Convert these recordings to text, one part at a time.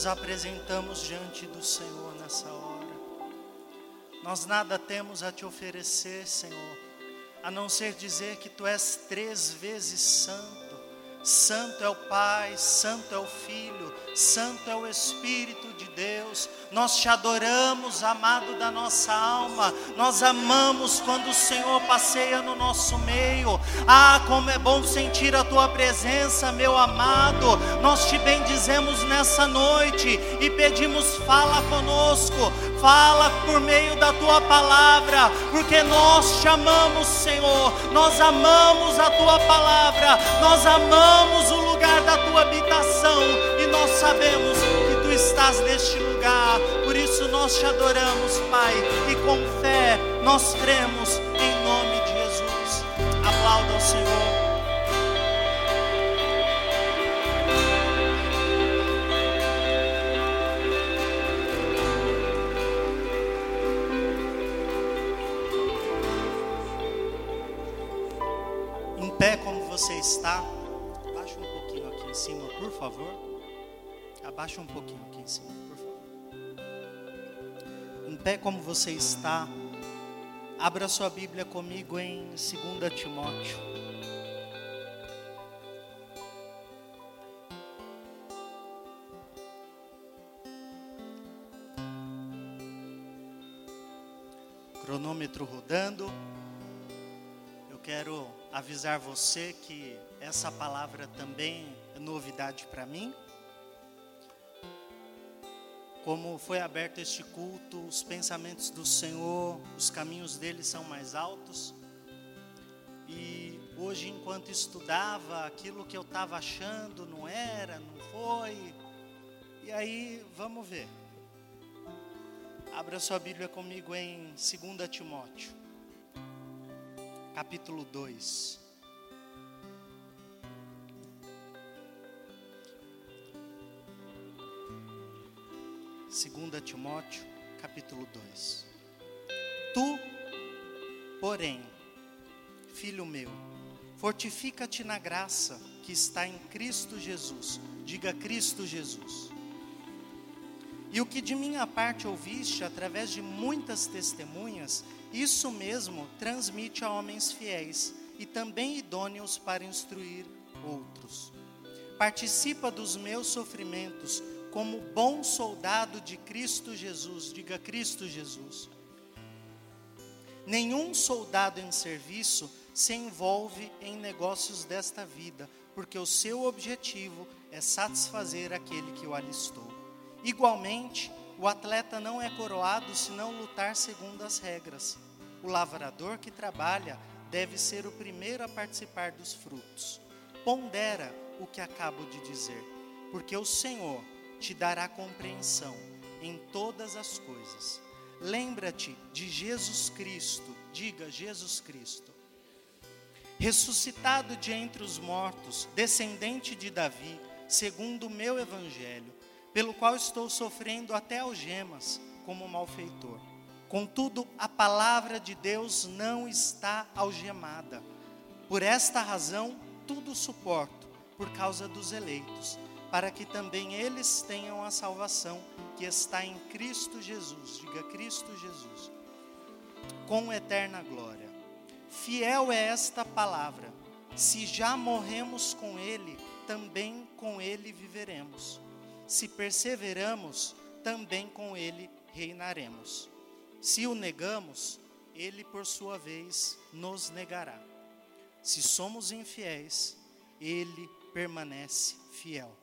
nos apresentamos diante do Senhor nessa hora. Nós nada temos a te oferecer, Senhor, a não ser dizer que tu és três vezes santo. Santo é o Pai, Santo é o Filho, Santo é o Espírito de Deus. Nós te adoramos, amado da nossa alma. Nós amamos quando o Senhor passeia no nosso meio. Ah, como é bom sentir a tua presença, meu amado. Nós te bendizemos nessa noite e pedimos: fala conosco, fala por meio da tua palavra, porque nós te amamos, Senhor. Nós amamos a tua palavra, nós amamos o lugar da tua habitação e nós sabemos que tu estás neste lugar. Por isso nós te adoramos, Pai, e com fé nós cremos em nome de Jesus. Aplauda o Senhor. Em pé como você está, abaixa um pouquinho aqui em cima, por favor. Abaixa um pouquinho aqui em cima, por favor. Em pé como você está, abra sua Bíblia comigo em 2 Timóteo. Cronômetro rodando. Eu quero avisar você que essa palavra também é novidade para mim. Como foi aberto este culto, os pensamentos do Senhor, os caminhos dele são mais altos. E hoje, enquanto estudava, aquilo que eu estava achando não era, não foi. E aí, vamos ver. Abra sua Bíblia comigo em 2 Timóteo capítulo 2. Segunda Timóteo, capítulo 2. Tu, porém, filho meu, fortifica-te na graça que está em Cristo Jesus. Diga Cristo Jesus. E o que de minha parte ouviste através de muitas testemunhas, isso mesmo transmite a homens fiéis e também idôneos para instruir outros. Participa dos meus sofrimentos como bom soldado de Cristo Jesus. Diga Cristo Jesus. Nenhum soldado em serviço se envolve em negócios desta vida, porque o seu objetivo é satisfazer aquele que o alistou. Igualmente, o atleta não é coroado se não lutar segundo as regras. O lavrador que trabalha deve ser o primeiro a participar dos frutos. Pondera o que acabo de dizer, porque o Senhor te dará compreensão em todas as coisas. Lembra-te de Jesus Cristo, diga Jesus Cristo, ressuscitado de entre os mortos, descendente de Davi, segundo o meu evangelho pelo qual estou sofrendo até algemas como malfeitor. Contudo, a palavra de Deus não está algemada. Por esta razão, tudo suporto, por causa dos eleitos, para que também eles tenham a salvação que está em Cristo Jesus. Diga Cristo Jesus. Com eterna glória. Fiel é esta palavra. Se já morremos com Ele, também com Ele viveremos se perseveramos, também com ele reinaremos. Se o negamos, ele por sua vez nos negará. Se somos infiéis, ele permanece fiel,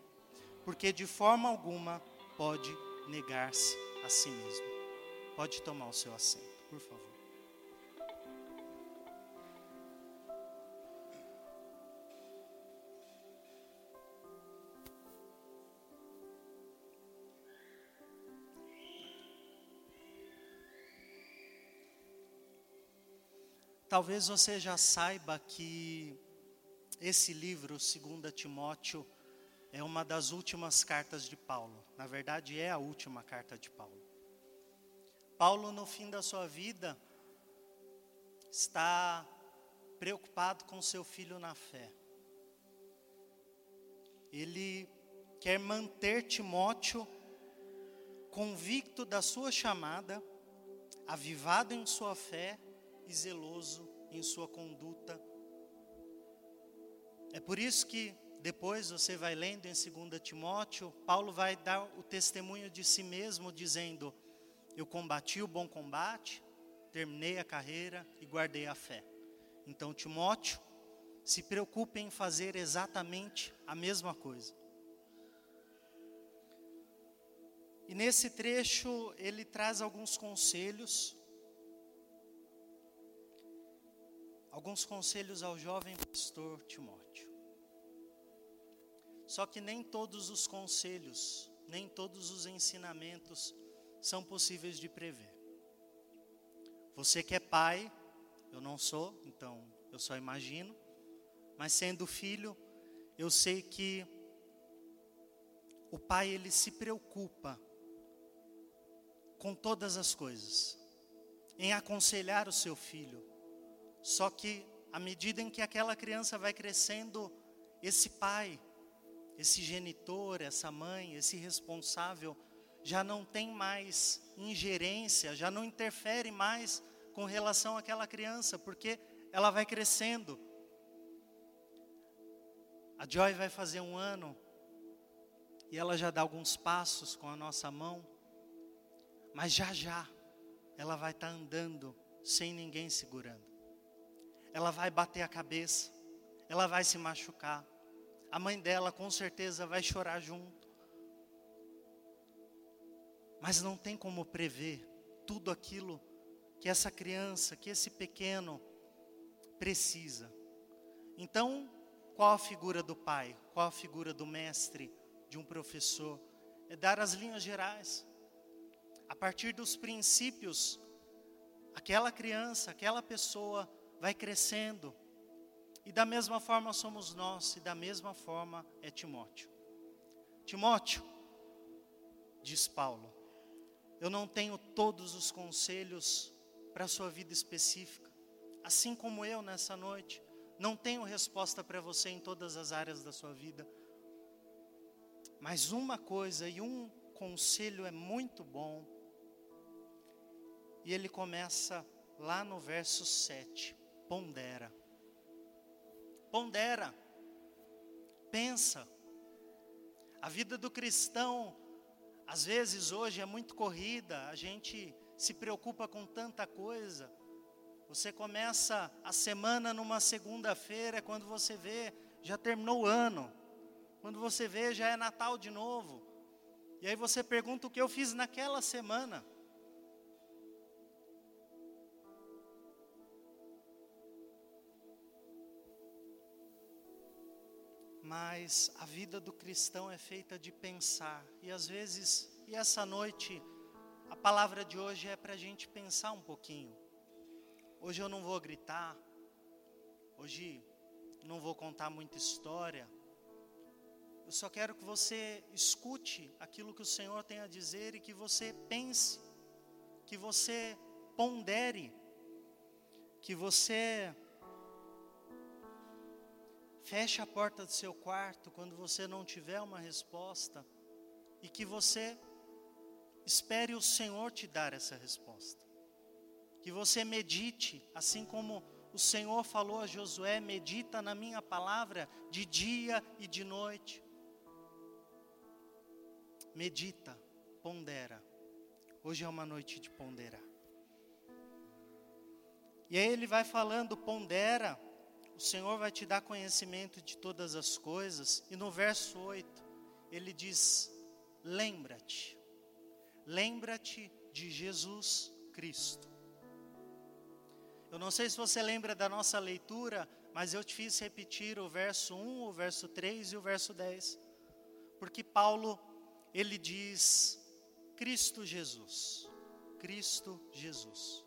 porque de forma alguma pode negar-se a si mesmo. Pode tomar o seu assento, por favor. Talvez você já saiba que esse livro, 2 Timóteo, é uma das últimas cartas de Paulo. Na verdade, é a última carta de Paulo. Paulo, no fim da sua vida, está preocupado com seu filho na fé. Ele quer manter Timóteo convicto da sua chamada, avivado em sua fé e zeloso em sua conduta. É por isso que depois você vai lendo em 2 Timóteo, Paulo vai dar o testemunho de si mesmo, dizendo: Eu combati o bom combate, terminei a carreira e guardei a fé. Então, Timóteo, se preocupe em fazer exatamente a mesma coisa. E nesse trecho ele traz alguns conselhos, alguns conselhos ao jovem pastor Timóteo. Só que nem todos os conselhos, nem todos os ensinamentos são possíveis de prever. Você que é pai, eu não sou, então eu só imagino, mas sendo filho, eu sei que o pai ele se preocupa com todas as coisas, em aconselhar o seu filho. Só que, à medida em que aquela criança vai crescendo, esse pai, esse genitor, essa mãe, esse responsável, já não tem mais ingerência, já não interfere mais com relação àquela criança, porque ela vai crescendo. A Joy vai fazer um ano e ela já dá alguns passos com a nossa mão. Mas já já ela vai estar tá andando sem ninguém segurando. Ela vai bater a cabeça, ela vai se machucar. A mãe dela com certeza vai chorar junto. Mas não tem como prever tudo aquilo que essa criança, que esse pequeno precisa. Então, qual a figura do pai? Qual a figura do mestre, de um professor? É dar as linhas gerais a partir dos princípios, aquela criança, aquela pessoa vai crescendo. E da mesma forma somos nós, e da mesma forma é Timóteo. Timóteo, diz Paulo, eu não tenho todos os conselhos para a sua vida específica, assim como eu nessa noite, não tenho resposta para você em todas as áreas da sua vida. Mas uma coisa e um conselho é muito bom e ele começa lá no verso 7. Pondera. Pondera. Pensa. A vida do cristão, às vezes hoje é muito corrida, a gente se preocupa com tanta coisa. Você começa a semana numa segunda-feira, quando você vê, já terminou o ano. Quando você vê, já é Natal de novo. E aí você pergunta o que eu fiz naquela semana. Mas a vida do cristão é feita de pensar. E às vezes, e essa noite, a palavra de hoje é para a gente pensar um pouquinho. Hoje eu não vou gritar, hoje não vou contar muita história. Eu só quero que você escute aquilo que o Senhor tem a dizer e que você pense, que você pondere, que você Feche a porta do seu quarto quando você não tiver uma resposta e que você espere o Senhor te dar essa resposta. Que você medite, assim como o Senhor falou a Josué: medita na minha palavra de dia e de noite. Medita, pondera. Hoje é uma noite de ponderar. E aí ele vai falando, pondera o Senhor vai te dar conhecimento de todas as coisas. E no verso 8, ele diz: Lembra-te, lembra-te de Jesus Cristo. Eu não sei se você lembra da nossa leitura, mas eu te fiz repetir o verso 1, o verso 3 e o verso 10. Porque Paulo, ele diz: Cristo Jesus, Cristo Jesus,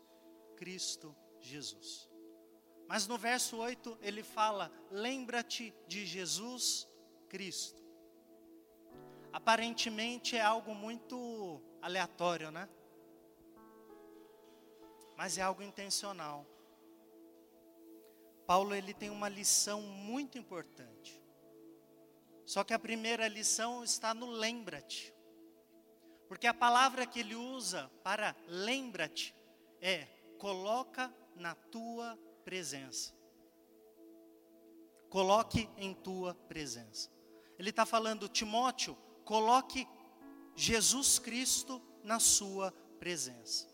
Cristo Jesus. Mas no verso 8 ele fala: lembra-te de Jesus Cristo. Aparentemente é algo muito aleatório, né? Mas é algo intencional. Paulo ele tem uma lição muito importante. Só que a primeira lição está no lembra-te. Porque a palavra que ele usa para lembra-te é coloca na tua presença. Coloque em tua presença. Ele está falando, Timóteo, coloque Jesus Cristo na sua presença.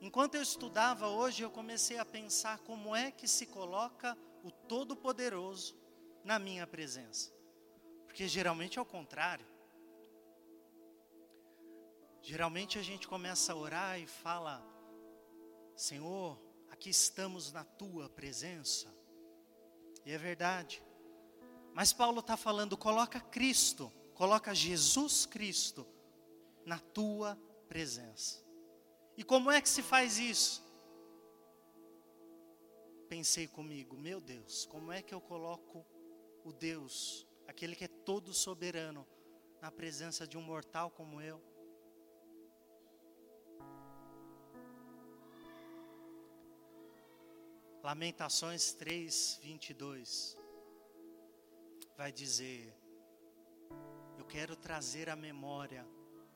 Enquanto eu estudava hoje, eu comecei a pensar como é que se coloca o Todo-Poderoso na minha presença. Porque geralmente é o contrário. Geralmente a gente começa a orar e fala: Senhor, aqui estamos na tua presença. E é verdade. Mas Paulo está falando: coloca Cristo, coloca Jesus Cristo na tua presença. E como é que se faz isso? Pensei comigo, meu Deus, como é que eu coloco o Deus aquele que é todo soberano, na presença de um mortal como eu. Lamentações 3, 22 vai dizer: Eu quero trazer à memória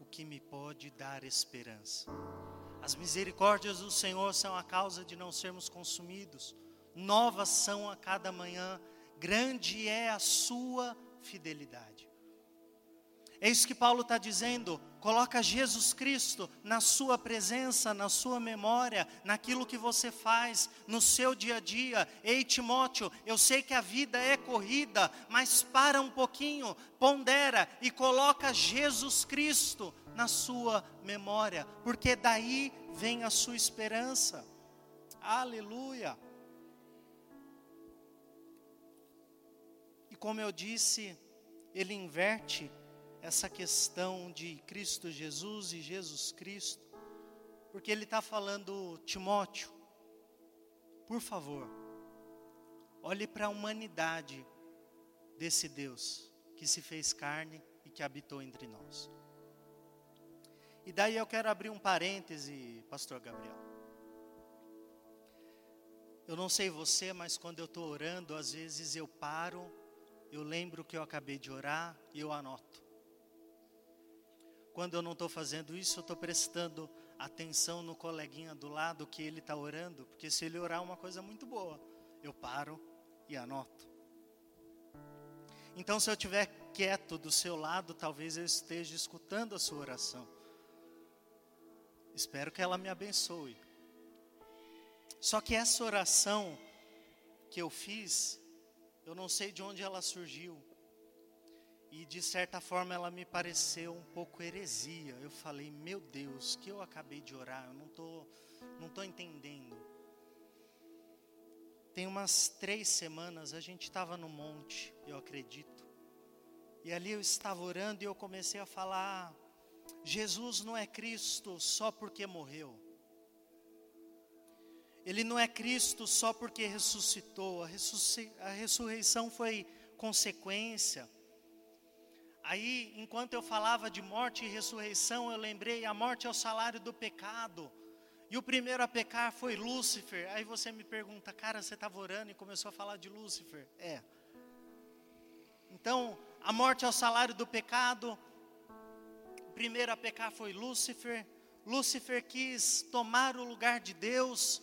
o que me pode dar esperança. As misericórdias do Senhor são a causa de não sermos consumidos, novas são a cada manhã, grande é a sua fidelidade. É isso que Paulo está dizendo. Coloca Jesus Cristo na sua presença, na sua memória, naquilo que você faz, no seu dia a dia. Ei, Timóteo, eu sei que a vida é corrida, mas para um pouquinho, pondera e coloca Jesus Cristo na sua memória, porque daí vem a sua esperança. Aleluia. E como eu disse, ele inverte essa questão de Cristo Jesus e Jesus Cristo, porque ele está falando, Timóteo, por favor, olhe para a humanidade desse Deus que se fez carne e que habitou entre nós. E daí eu quero abrir um parêntese, Pastor Gabriel. Eu não sei você, mas quando eu estou orando, às vezes eu paro eu lembro que eu acabei de orar e eu anoto. Quando eu não estou fazendo isso, eu estou prestando atenção no coleguinha do lado que ele está orando, porque se ele orar uma coisa muito boa, eu paro e anoto. Então, se eu estiver quieto do seu lado, talvez eu esteja escutando a sua oração. Espero que ela me abençoe. Só que essa oração que eu fiz, eu não sei de onde ela surgiu. E de certa forma ela me pareceu um pouco heresia. Eu falei, meu Deus, que eu acabei de orar, eu não estou não tô entendendo. Tem umas três semanas a gente estava no monte, eu acredito. E ali eu estava orando e eu comecei a falar: Jesus não é Cristo só porque morreu. Ele não é Cristo só porque ressuscitou, a ressurreição foi consequência. Aí, enquanto eu falava de morte e ressurreição, eu lembrei: a morte é o salário do pecado. E o primeiro a pecar foi Lúcifer. Aí você me pergunta, cara, você estava orando e começou a falar de Lúcifer? É. Então, a morte é o salário do pecado. O primeiro a pecar foi Lúcifer. Lúcifer quis tomar o lugar de Deus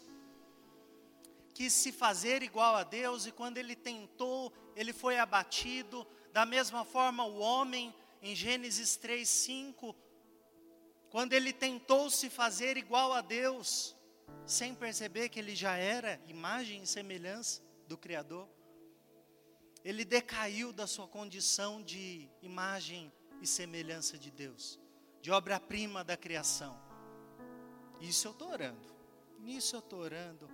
quis se fazer igual a Deus e quando ele tentou, ele foi abatido. Da mesma forma, o homem, em Gênesis 3, 5, quando ele tentou se fazer igual a Deus, sem perceber que ele já era imagem e semelhança do Criador, ele decaiu da sua condição de imagem e semelhança de Deus, de obra-prima da criação. Isso eu estou orando, nisso eu estou orando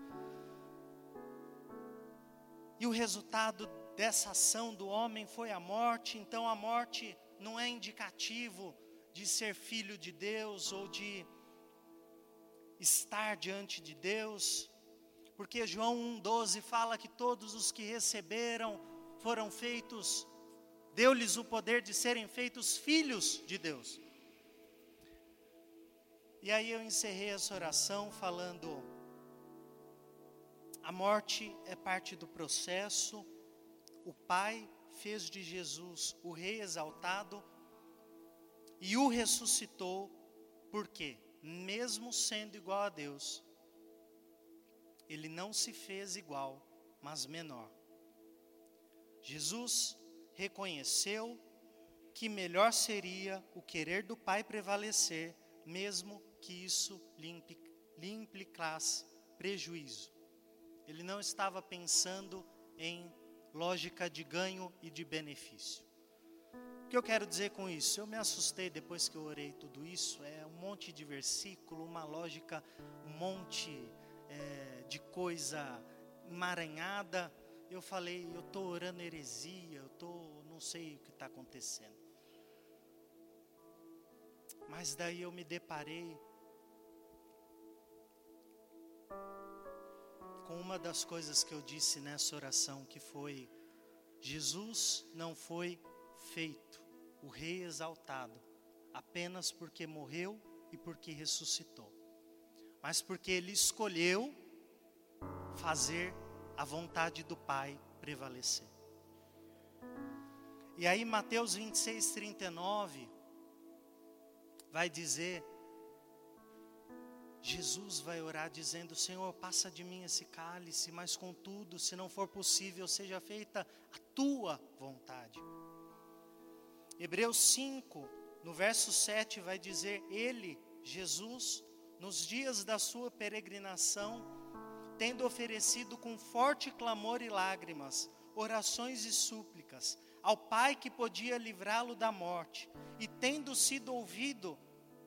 e o resultado dessa ação do homem foi a morte, então a morte não é indicativo de ser filho de Deus ou de estar diante de Deus, porque João 1,12 fala que todos os que receberam foram feitos, deu-lhes o poder de serem feitos filhos de Deus. E aí eu encerrei essa oração falando A morte é parte do processo. O Pai fez de Jesus o Rei exaltado e o ressuscitou, porque, mesmo sendo igual a Deus, ele não se fez igual, mas menor. Jesus reconheceu que melhor seria o querer do Pai prevalecer, mesmo que isso lhe implicasse prejuízo. Ele não estava pensando em lógica de ganho e de benefício. O que eu quero dizer com isso? Eu me assustei depois que eu orei tudo isso. É um monte de versículo, uma lógica, um monte é, de coisa emaranhada. Eu falei, eu estou orando heresia, eu tô, não sei o que está acontecendo. Mas daí eu me deparei com uma das coisas que eu disse nessa oração, que foi: Jesus não foi feito o Rei exaltado apenas porque morreu e porque ressuscitou, mas porque ele escolheu fazer a vontade do Pai prevalecer. E aí, Mateus 26, 39, vai dizer Jesus vai orar dizendo: Senhor, passa de mim esse cálice, mas contudo, se não for possível, seja feita a tua vontade. Hebreus 5, no verso 7, vai dizer: Ele, Jesus, nos dias da sua peregrinação, tendo oferecido com forte clamor e lágrimas, orações e súplicas, ao Pai que podia livrá-lo da morte, e tendo sido ouvido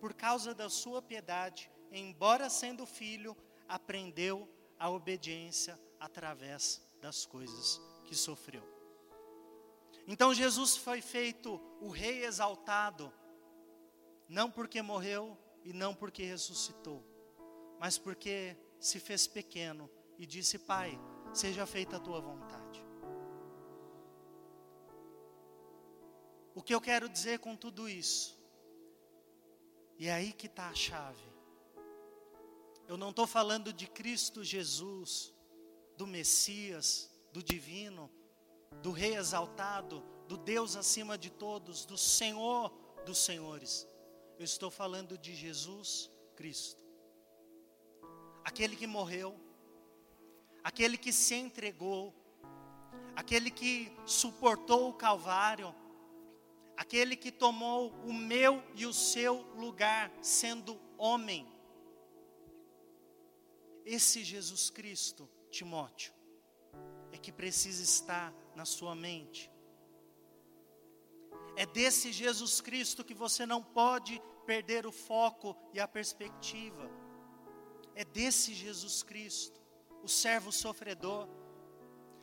por causa da sua piedade, embora sendo filho, aprendeu a obediência através das coisas que sofreu. Então Jesus foi feito o Rei exaltado, não porque morreu e não porque ressuscitou, mas porque se fez pequeno e disse: Pai, seja feita a tua vontade. O que eu quero dizer com tudo isso? E é aí que está a chave. Eu não estou falando de Cristo Jesus, do Messias, do Divino, do Rei exaltado, do Deus acima de todos, do Senhor dos Senhores. Eu estou falando de Jesus Cristo, aquele que morreu, aquele que se entregou, aquele que suportou o Calvário, aquele que tomou o meu e o seu lugar, sendo homem esse Jesus Cristo, Timóteo, é que precisa estar na sua mente. É desse Jesus Cristo que você não pode perder o foco e a perspectiva. É desse Jesus Cristo, o servo sofredor,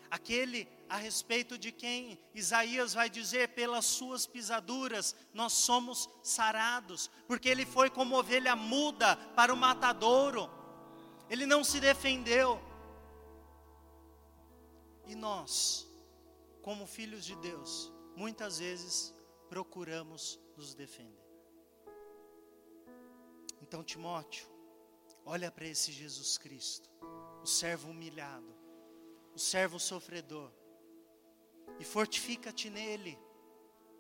aquele a respeito de quem Isaías vai dizer: pelas suas pisaduras nós somos sarados, porque ele foi como ovelha muda para o matadouro ele não se defendeu. E nós, como filhos de Deus, muitas vezes procuramos nos defender. Então, Timóteo, olha para esse Jesus Cristo, o servo humilhado, o servo sofredor, e fortifica-te nele,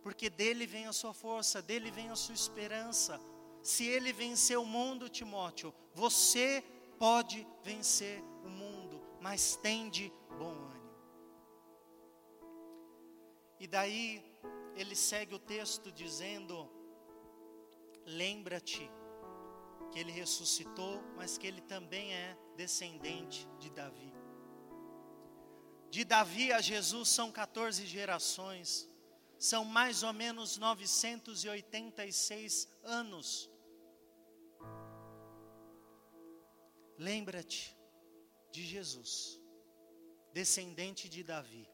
porque dele vem a sua força, dele vem a sua esperança. Se ele venceu o mundo, Timóteo, você pode vencer o mundo, mas tem de bom ânimo. E daí ele segue o texto dizendo: Lembra-te que ele ressuscitou, mas que ele também é descendente de Davi. De Davi a Jesus são 14 gerações, são mais ou menos 986 anos. Lembra-te de Jesus, descendente de Davi.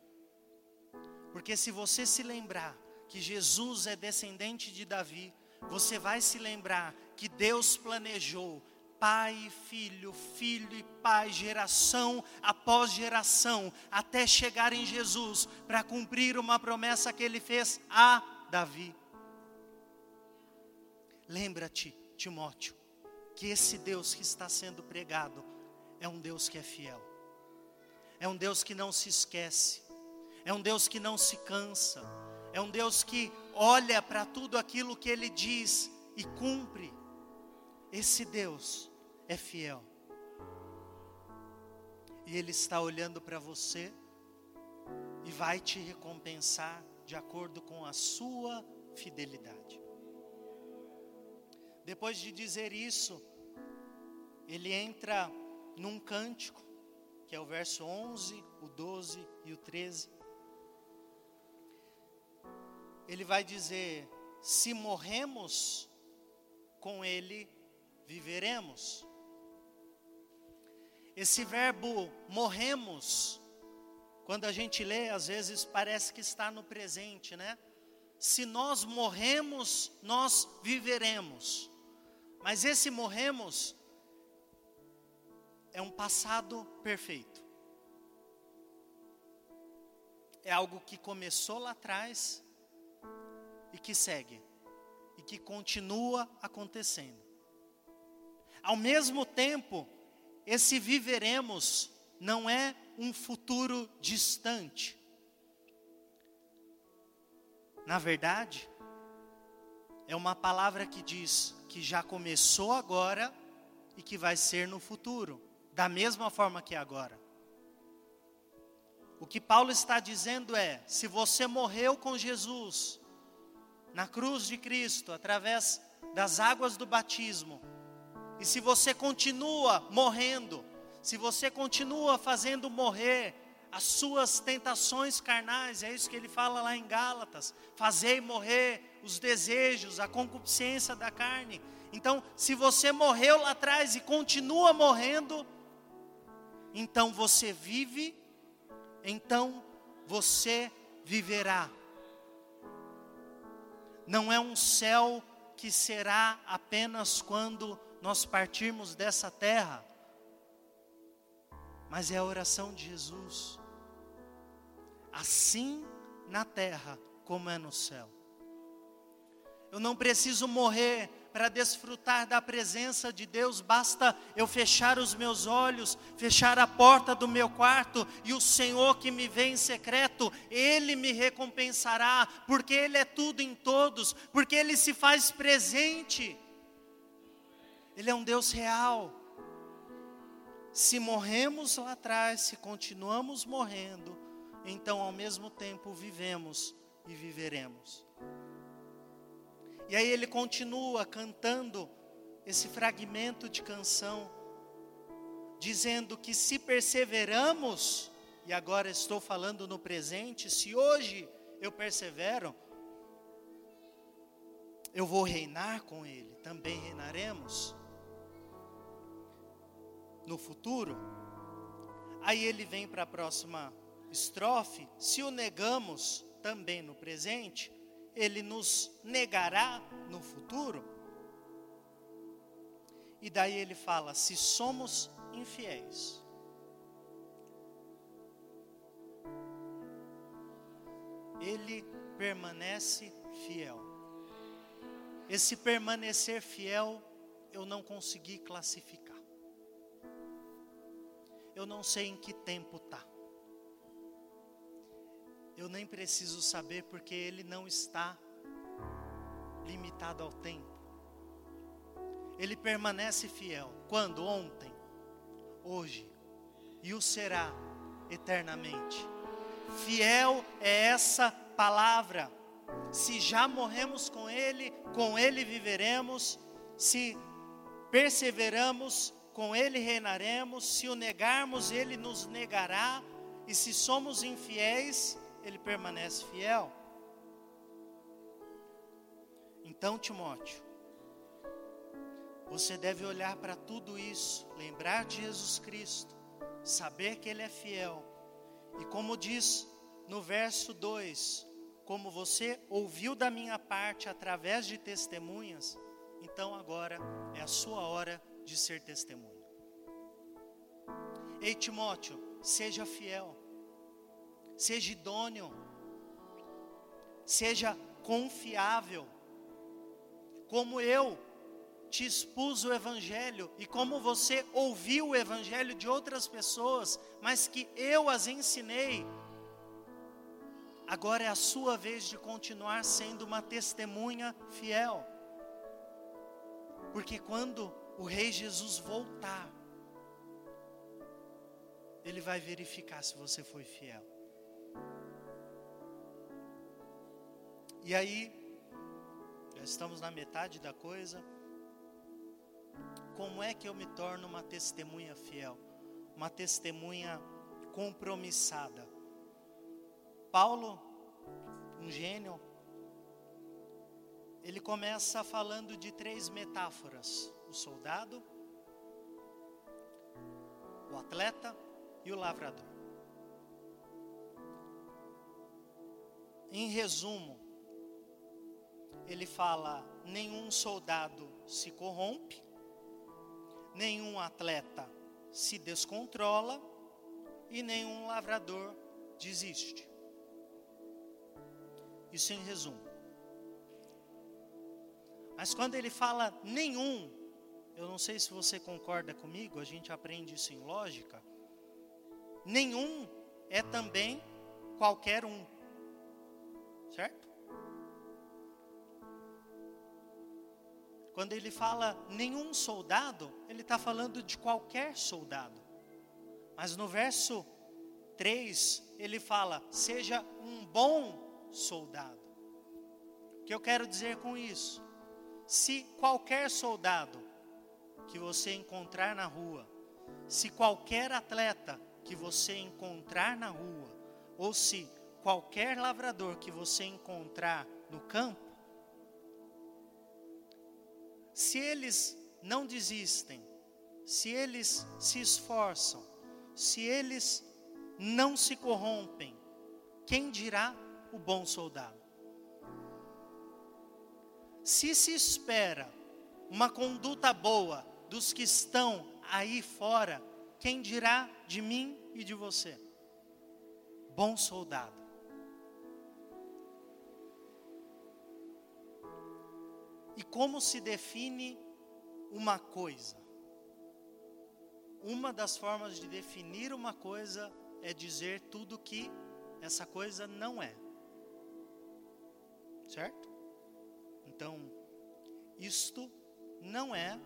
Porque se você se lembrar que Jesus é descendente de Davi, você vai se lembrar que Deus planejou pai, filho, filho e pai, geração após geração, até chegar em Jesus, para cumprir uma promessa que ele fez a Davi. Lembra-te, Timóteo, que esse Deus que está sendo pregado é um Deus que é fiel. é um Deus que não se esquece, é um Deus que não se cansa, é um Deus que olha para tudo aquilo que Ele diz e cumpre. Esse Deus é fiel. E Ele está olhando para você e vai te recompensar de acordo com a sua fidelidade. Depois de dizer isso, ele entra num cântico, que é o verso 11, o 12 e o 13. Ele vai dizer: Se morremos com Ele, viveremos. Esse verbo morremos, quando a gente lê, às vezes parece que está no presente, né? Se nós morremos, nós viveremos. Mas esse morremos é um passado perfeito. É algo que começou lá atrás e que segue e que continua acontecendo. Ao mesmo tempo, esse viveremos não é um futuro distante. Na verdade, é uma palavra que diz que já começou agora e que vai ser no futuro da mesma forma que agora. O que Paulo está dizendo é: se você morreu com Jesus, na cruz de Cristo, através das águas do batismo, e se você continua morrendo, se você continua fazendo morrer as suas tentações carnais, é isso que ele fala lá em Gálatas: fazei morrer os desejos, a concupiscência da carne. Então, se você morreu lá atrás e continua morrendo, então você vive, então você viverá. Não é um céu que será apenas quando nós partirmos dessa terra, mas é a oração de Jesus. Assim na terra como é no céu. Eu não preciso morrer para desfrutar da presença de Deus, basta eu fechar os meus olhos, fechar a porta do meu quarto, e o Senhor que me vê em secreto, Ele me recompensará, porque Ele é tudo em todos, porque Ele se faz presente. Ele é um Deus real. Se morremos lá atrás, se continuamos morrendo, então ao mesmo tempo vivemos e viveremos. E aí ele continua cantando esse fragmento de canção, dizendo que se perseveramos, e agora estou falando no presente, se hoje eu persevero, eu vou reinar com Ele, também reinaremos no futuro. Aí ele vem para a próxima estrofe: se o negamos também no presente, ele nos negará no futuro? E daí ele fala: se somos infiéis, ele permanece fiel. Esse permanecer fiel, eu não consegui classificar. Eu não sei em que tempo está eu nem preciso saber porque Ele não está limitado ao tempo. Ele permanece fiel. Quando? Ontem, hoje, e o será eternamente. Fiel é essa palavra. Se já morremos com Ele, com Ele viveremos. Se perseveramos, com Ele reinaremos. Se o negarmos, Ele nos negará. E se somos infiéis, ele permanece fiel. Então, Timóteo, você deve olhar para tudo isso, lembrar de Jesus Cristo, saber que Ele é fiel. E como diz no verso 2, como você ouviu da minha parte através de testemunhas, então agora é a sua hora de ser testemunho. Ei Timóteo, seja fiel seja idôneo, seja confiável, como eu te expus o Evangelho e como você ouviu o Evangelho de outras pessoas, mas que eu as ensinei, agora é a sua vez de continuar sendo uma testemunha fiel. Porque quando o Rei Jesus voltar, Ele vai verificar se você foi fiel. E aí, já estamos na metade da coisa. Como é que eu me torno uma testemunha fiel? Uma testemunha compromissada. Paulo, um gênio, ele começa falando de três metáforas: o soldado, o atleta e o lavrador. Em resumo, ele fala: nenhum soldado se corrompe, nenhum atleta se descontrola e nenhum lavrador desiste. Isso em resumo. Mas quando ele fala nenhum, eu não sei se você concorda comigo, a gente aprende isso em lógica. Nenhum é também qualquer um. Certo? Quando ele fala nenhum soldado, ele está falando de qualquer soldado. Mas no verso 3, ele fala: seja um bom soldado. O que eu quero dizer com isso? Se qualquer soldado que você encontrar na rua, se qualquer atleta que você encontrar na rua, ou se qualquer lavrador que você encontrar no campo, se eles não desistem, se eles se esforçam, se eles não se corrompem, quem dirá o bom soldado? Se se espera uma conduta boa dos que estão aí fora, quem dirá de mim e de você? Bom soldado. E como se define uma coisa? Uma das formas de definir uma coisa é dizer tudo que essa coisa não é. Certo? Então, isto não é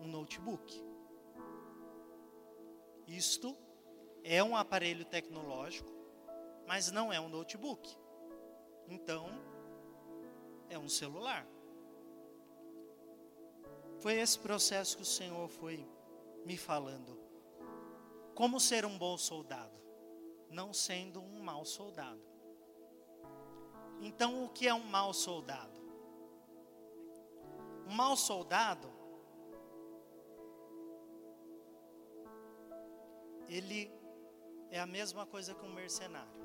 um notebook. Isto é um aparelho tecnológico, mas não é um notebook. Então, é um celular. Foi esse processo que o Senhor foi me falando. Como ser um bom soldado, não sendo um mau soldado. Então, o que é um mau soldado? Um mau soldado, ele é a mesma coisa que um mercenário.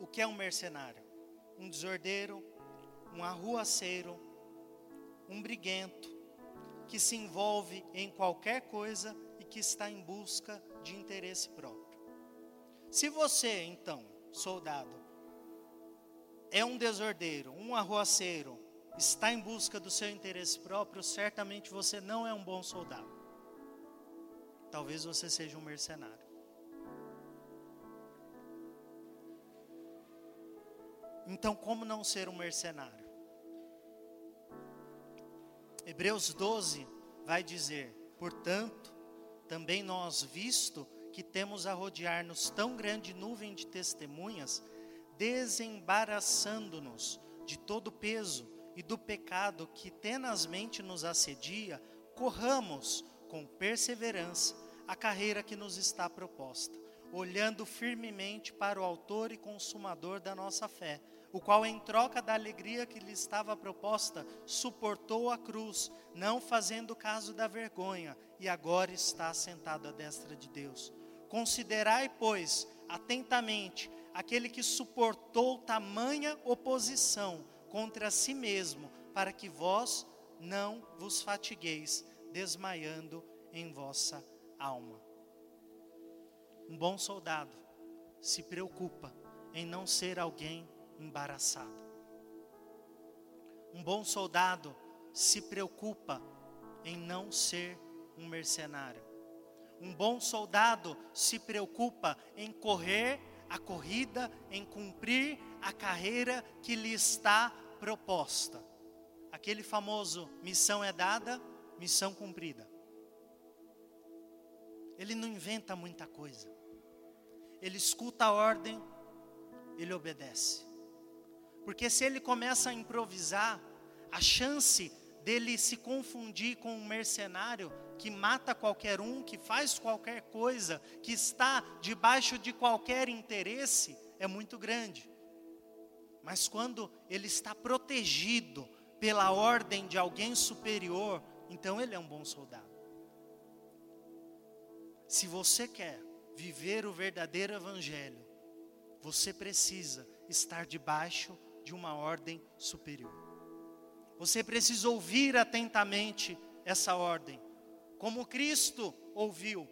O que é um mercenário? Um desordeiro, um arruaceiro, um briguento, que se envolve em qualquer coisa e que está em busca de interesse próprio. Se você, então, soldado, é um desordeiro, um arruaceiro, está em busca do seu interesse próprio, certamente você não é um bom soldado. Talvez você seja um mercenário. Então, como não ser um mercenário? Hebreus 12 vai dizer: Portanto, também nós, visto que temos a rodear-nos tão grande nuvem de testemunhas, desembaraçando-nos de todo o peso e do pecado que tenazmente nos assedia, corramos com perseverança a carreira que nos está proposta, olhando firmemente para o Autor e Consumador da nossa fé, o qual, em troca da alegria que lhe estava proposta, suportou a cruz, não fazendo caso da vergonha, e agora está sentado à destra de Deus. Considerai, pois, atentamente aquele que suportou tamanha oposição contra si mesmo, para que vós não vos fatigueis, desmaiando em vossa alma. Um bom soldado se preocupa em não ser alguém embaraçado. Um bom soldado se preocupa em não ser um mercenário. Um bom soldado se preocupa em correr a corrida, em cumprir a carreira que lhe está proposta. Aquele famoso missão é dada, missão cumprida. Ele não inventa muita coisa. Ele escuta a ordem, ele obedece. Porque se ele começa a improvisar, a chance dele se confundir com um mercenário que mata qualquer um, que faz qualquer coisa, que está debaixo de qualquer interesse, é muito grande. Mas quando ele está protegido pela ordem de alguém superior, então ele é um bom soldado. Se você quer viver o verdadeiro evangelho, você precisa estar debaixo de uma ordem superior. Você precisa ouvir atentamente essa ordem, como Cristo ouviu.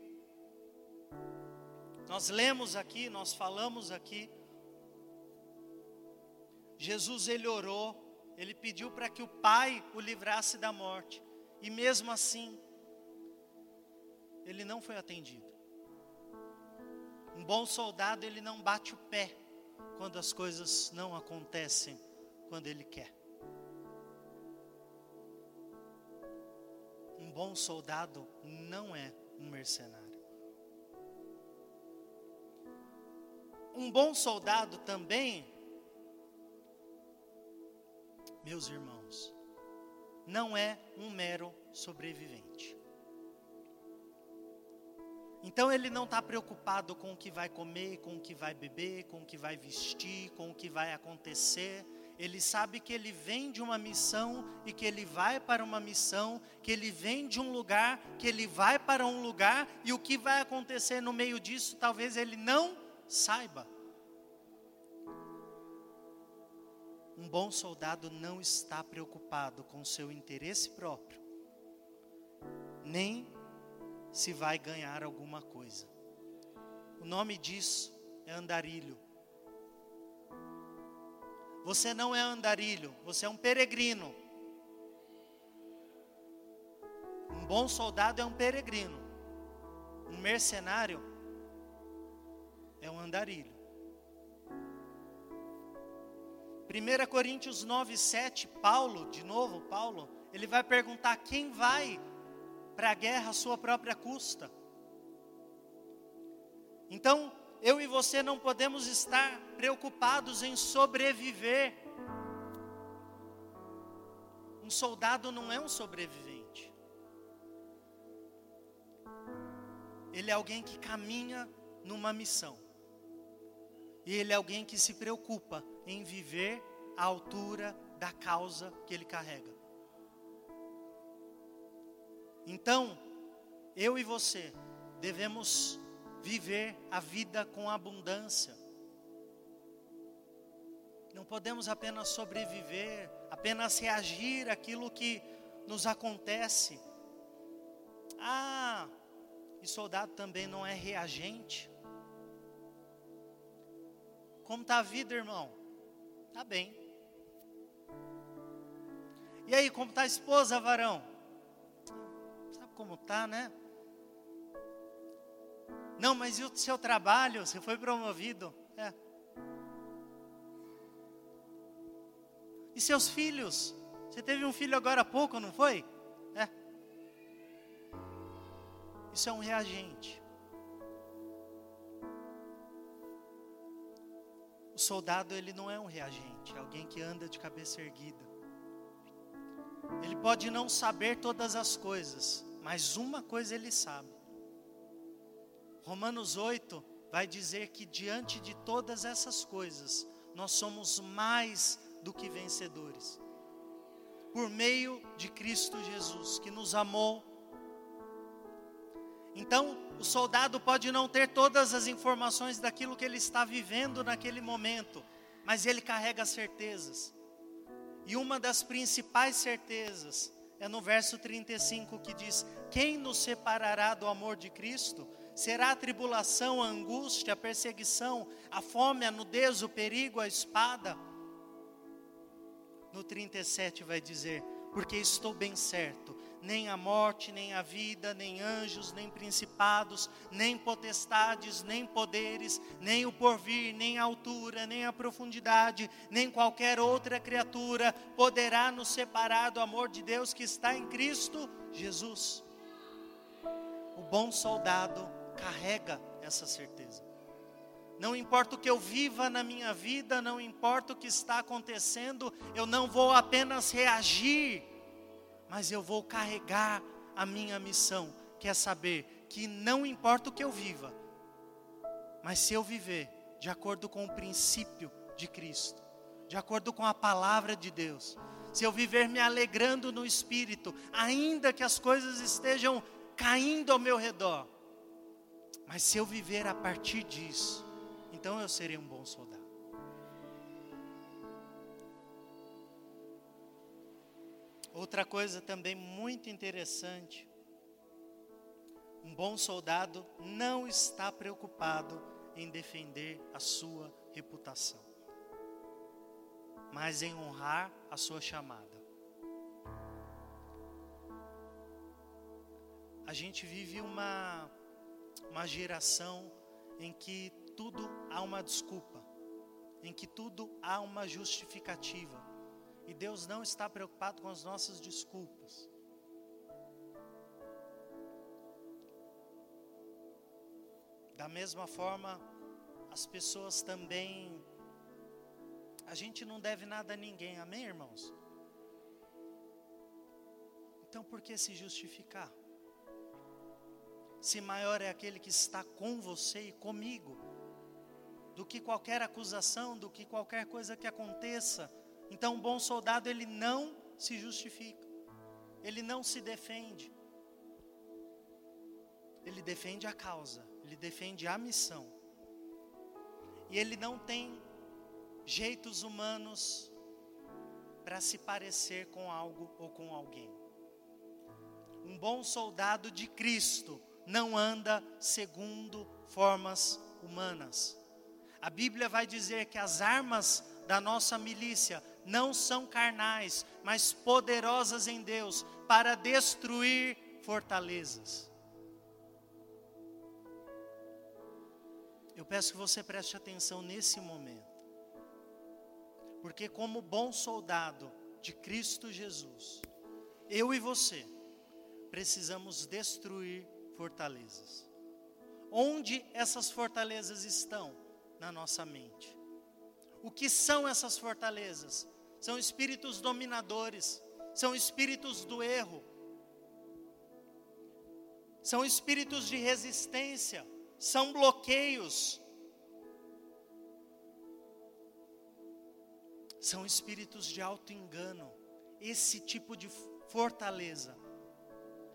Nós lemos aqui, nós falamos aqui. Jesus ele orou, ele pediu para que o Pai o livrasse da morte, e mesmo assim, ele não foi atendido. Um bom soldado, ele não bate o pé quando as coisas não acontecem quando ele quer. Um bom soldado não é um mercenário. Um bom soldado também, meus irmãos, não é um mero sobrevivente. Então ele não está preocupado com o que vai comer, com o que vai beber, com o que vai vestir, com o que vai acontecer. Ele sabe que ele vem de uma missão e que ele vai para uma missão, que ele vem de um lugar, que ele vai para um lugar e o que vai acontecer no meio disso talvez ele não saiba. Um bom soldado não está preocupado com seu interesse próprio, nem se vai ganhar alguma coisa. O nome disso é andarilho. Você não é andarilho, você é um peregrino. Um bom soldado é um peregrino. Um mercenário é um andarilho. 1 Coríntios 9, 7, Paulo, de novo, Paulo, ele vai perguntar quem vai para a guerra à sua própria custa. Então, eu e você não podemos estar preocupados em sobreviver. Um soldado não é um sobrevivente. Ele é alguém que caminha numa missão. E ele é alguém que se preocupa em viver à altura da causa que ele carrega. Então, eu e você devemos viver a vida com abundância. Não podemos apenas sobreviver, apenas reagir àquilo que nos acontece. Ah, e soldado também não é reagente. Como está a vida, irmão? Está bem. E aí, como está a esposa, varão? Como tá, né? Não, mas e o seu trabalho? Você foi promovido? É. E seus filhos? Você teve um filho agora há pouco, não foi? É. Isso é um reagente. O soldado, ele não é um reagente, é alguém que anda de cabeça erguida. Ele pode não saber todas as coisas, mas uma coisa ele sabe. Romanos 8 vai dizer que diante de todas essas coisas, nós somos mais do que vencedores. Por meio de Cristo Jesus, que nos amou. Então, o soldado pode não ter todas as informações daquilo que ele está vivendo naquele momento, mas ele carrega certezas. E uma das principais certezas é no verso 35 que diz: Quem nos separará do amor de Cristo? Será a tribulação, a angústia, a perseguição, a fome, a nudez, o perigo, a espada? no 37 vai dizer: Porque estou bem certo, nem a morte, nem a vida, nem anjos, nem principados, nem potestades, nem poderes, nem o porvir, nem a altura, nem a profundidade, nem qualquer outra criatura poderá nos separar do amor de Deus que está em Cristo Jesus. O bom soldado carrega essa certeza. Não importa o que eu viva na minha vida, não importa o que está acontecendo, eu não vou apenas reagir, mas eu vou carregar a minha missão, que é saber que não importa o que eu viva, mas se eu viver de acordo com o princípio de Cristo, de acordo com a palavra de Deus, se eu viver me alegrando no espírito, ainda que as coisas estejam caindo ao meu redor, mas se eu viver a partir disso, então eu serei um bom soldado. Outra coisa também muito interessante: um bom soldado não está preocupado em defender a sua reputação, mas em honrar a sua chamada. A gente vive uma, uma geração em que tudo há uma desculpa, em que tudo há uma justificativa. E Deus não está preocupado com as nossas desculpas. Da mesma forma, as pessoas também. A gente não deve nada a ninguém, amém, irmãos? Então por que se justificar? Se maior é aquele que está com você e comigo do que qualquer acusação, do que qualquer coisa que aconteça. Então, um bom soldado, ele não se justifica, ele não se defende, ele defende a causa, ele defende a missão, e ele não tem jeitos humanos para se parecer com algo ou com alguém. Um bom soldado de Cristo não anda segundo formas humanas. A Bíblia vai dizer que as armas da nossa milícia não são carnais, mas poderosas em Deus para destruir fortalezas. Eu peço que você preste atenção nesse momento, porque, como bom soldado de Cristo Jesus, eu e você precisamos destruir fortalezas. Onde essas fortalezas estão? na nossa mente. O que são essas fortalezas? São espíritos dominadores, são espíritos do erro, são espíritos de resistência, são bloqueios, são espíritos de auto-engano. Esse tipo de fortaleza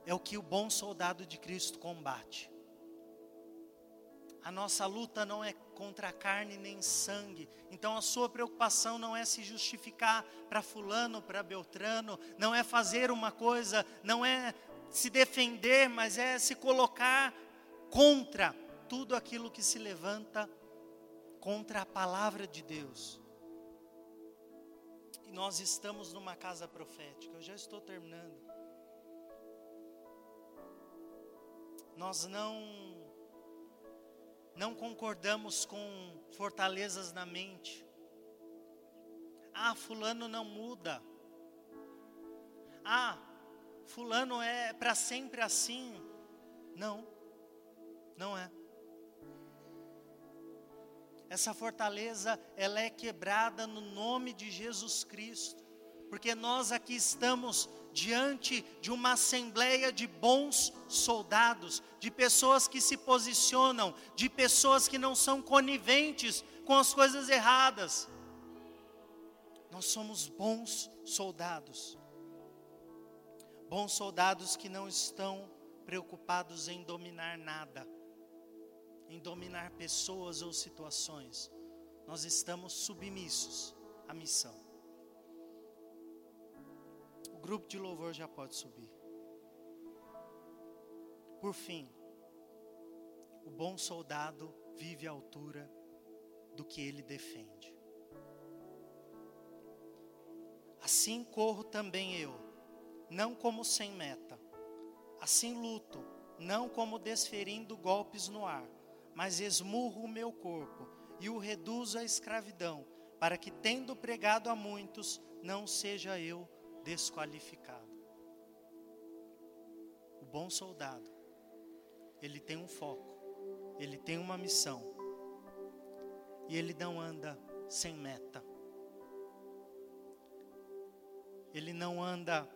é o que o bom soldado de Cristo combate. A nossa luta não é contra a carne nem sangue. Então a sua preocupação não é se justificar para fulano, para Beltrano, não é fazer uma coisa, não é se defender, mas é se colocar contra tudo aquilo que se levanta contra a palavra de Deus. E nós estamos numa casa profética. Eu já estou terminando. Nós não não concordamos com fortalezas na mente. Ah, fulano não muda. Ah, fulano é para sempre assim. Não, não é. Essa fortaleza, ela é quebrada no nome de Jesus Cristo porque nós aqui estamos diante de uma assembleia de bons soldados, de pessoas que se posicionam, de pessoas que não são coniventes com as coisas erradas. Nós somos bons soldados. Bons soldados que não estão preocupados em dominar nada, em dominar pessoas ou situações. Nós estamos submissos à missão grupo de louvor já pode subir. Por fim, o bom soldado vive à altura do que ele defende. Assim corro também eu, não como sem meta. Assim luto, não como desferindo golpes no ar, mas esmurro o meu corpo e o reduzo à escravidão, para que, tendo pregado a muitos, não seja eu desqualificado. O bom soldado, ele tem um foco, ele tem uma missão, e ele não anda sem meta. Ele não anda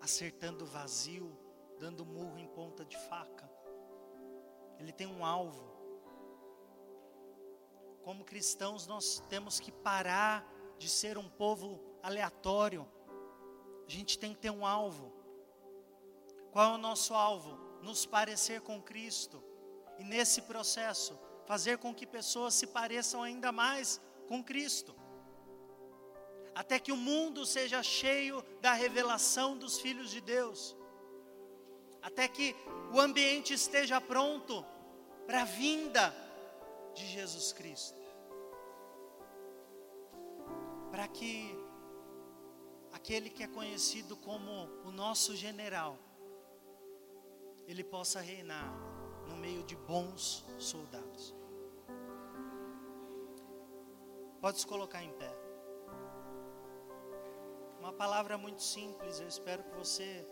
acertando vazio, dando murro em ponta de faca. Ele tem um alvo. Como cristãos, nós temos que parar de ser um povo aleatório. A gente tem que ter um alvo. Qual é o nosso alvo? Nos parecer com Cristo. E nesse processo, fazer com que pessoas se pareçam ainda mais com Cristo. Até que o mundo seja cheio da revelação dos filhos de Deus. Até que o ambiente esteja pronto para a vinda de Jesus Cristo. Para que aquele que é conhecido como o nosso general, ele possa reinar no meio de bons soldados. Pode se colocar em pé. Uma palavra muito simples, eu espero que você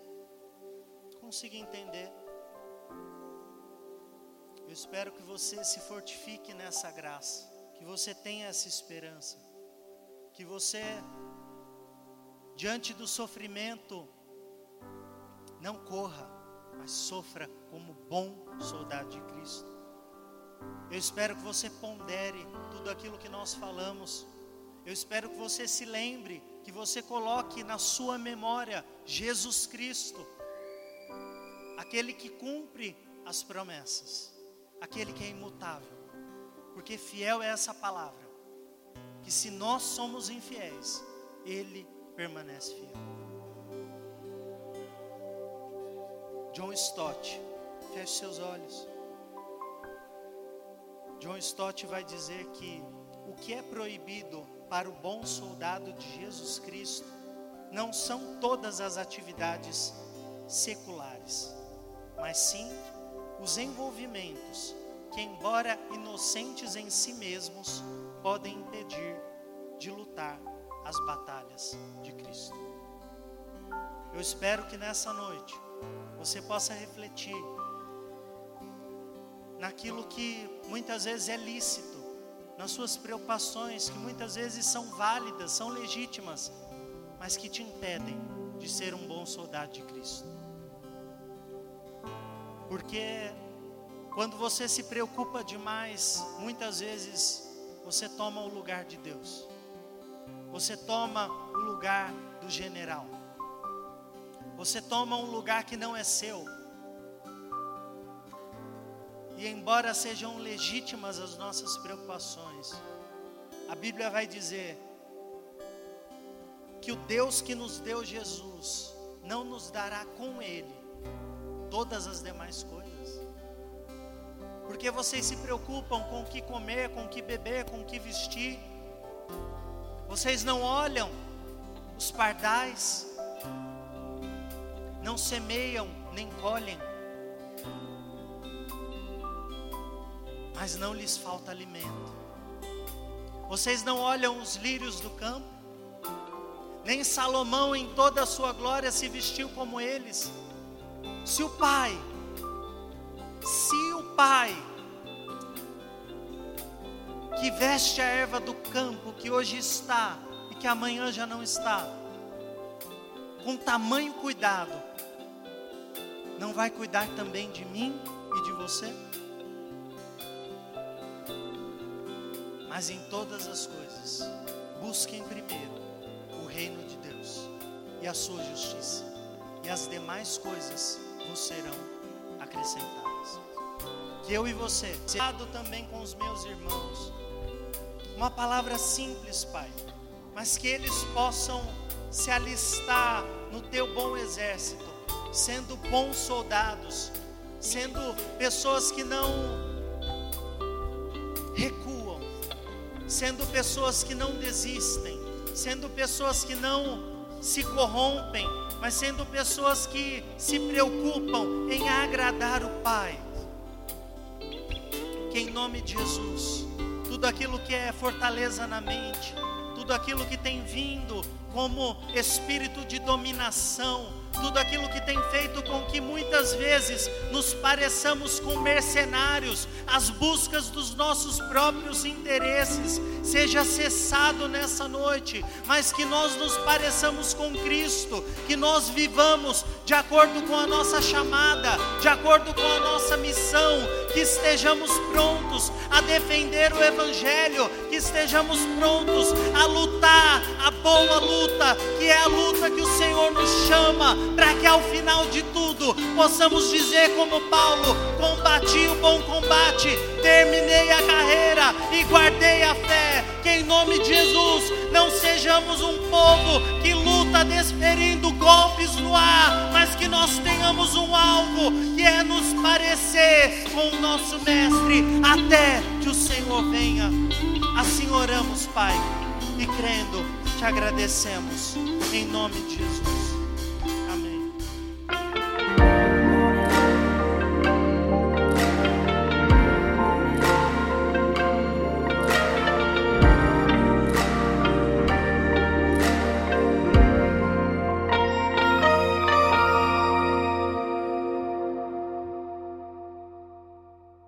consiga entender. Eu espero que você se fortifique nessa graça, que você tenha essa esperança, que você, diante do sofrimento, não corra, mas sofra como bom soldado de Cristo. Eu espero que você pondere tudo aquilo que nós falamos. Eu espero que você se lembre, que você coloque na sua memória Jesus Cristo, aquele que cumpre as promessas, aquele que é imutável, porque fiel é essa palavra, que se nós somos infiéis, Ele permanece fiel. John Stott, feche seus olhos. John Stott vai dizer que o que é proibido para o bom soldado de Jesus Cristo não são todas as atividades seculares, mas sim os envolvimentos que, embora inocentes em si mesmos, podem impedir de lutar as batalhas de Cristo. Eu espero que nessa noite você possa refletir naquilo que muitas vezes é lícito, nas suas preocupações que muitas vezes são válidas, são legítimas, mas que te impedem de ser um bom soldado de Cristo. Porque quando você se preocupa demais, muitas vezes você toma o lugar de Deus. Você toma o lugar do general. Você toma um lugar que não é seu. E embora sejam legítimas as nossas preocupações, a Bíblia vai dizer que o Deus que nos deu Jesus não nos dará com Ele todas as demais coisas. Porque vocês se preocupam com o que comer, com o que beber, com o que vestir. Vocês não olham os pardais, não semeiam nem colhem mas não lhes falta alimento. Vocês não olham os lírios do campo? Nem Salomão, em toda a sua glória, se vestiu como eles. Se o Pai, se o Pai, que veste a erva do campo, que hoje está e que amanhã já não está, com tamanho cuidado, não vai cuidar também de mim e de você? Mas em todas as coisas, busquem primeiro o reino de Deus e a sua justiça, e as demais coisas vos serão acrescentadas. Que eu e você, sejado também com os meus irmãos, uma palavra simples, Pai, mas que eles possam se alistar no teu bom exército, sendo bons soldados, sendo pessoas que não recuam sendo pessoas que não desistem, sendo pessoas que não se corrompem, mas sendo pessoas que se preocupam em agradar o Pai. Que em nome de Jesus, tudo aquilo que é fortaleza na mente, tudo aquilo que tem vindo como espírito de dominação, tudo aquilo que tem feito com que muitas vezes nos pareçamos com mercenários, as buscas dos nossos próprios interesses, seja cessado nessa noite, mas que nós nos pareçamos com Cristo, que nós vivamos de acordo com a nossa chamada, de acordo com a nossa missão, que estejamos prontos a defender o Evangelho, que estejamos prontos a lutar a boa luta, que é a luta que o Senhor nos chama para que ao final de tudo possamos dizer, como Paulo: combati o bom combate, terminei a carreira e guardei a fé. Que em nome de Jesus não sejamos um povo que luta desferindo golpes no ar, mas que nós tenhamos um alvo que é nos parecer com o nosso Mestre até que o Senhor venha. Assim oramos, Pai, e crendo, te agradecemos em nome de Jesus.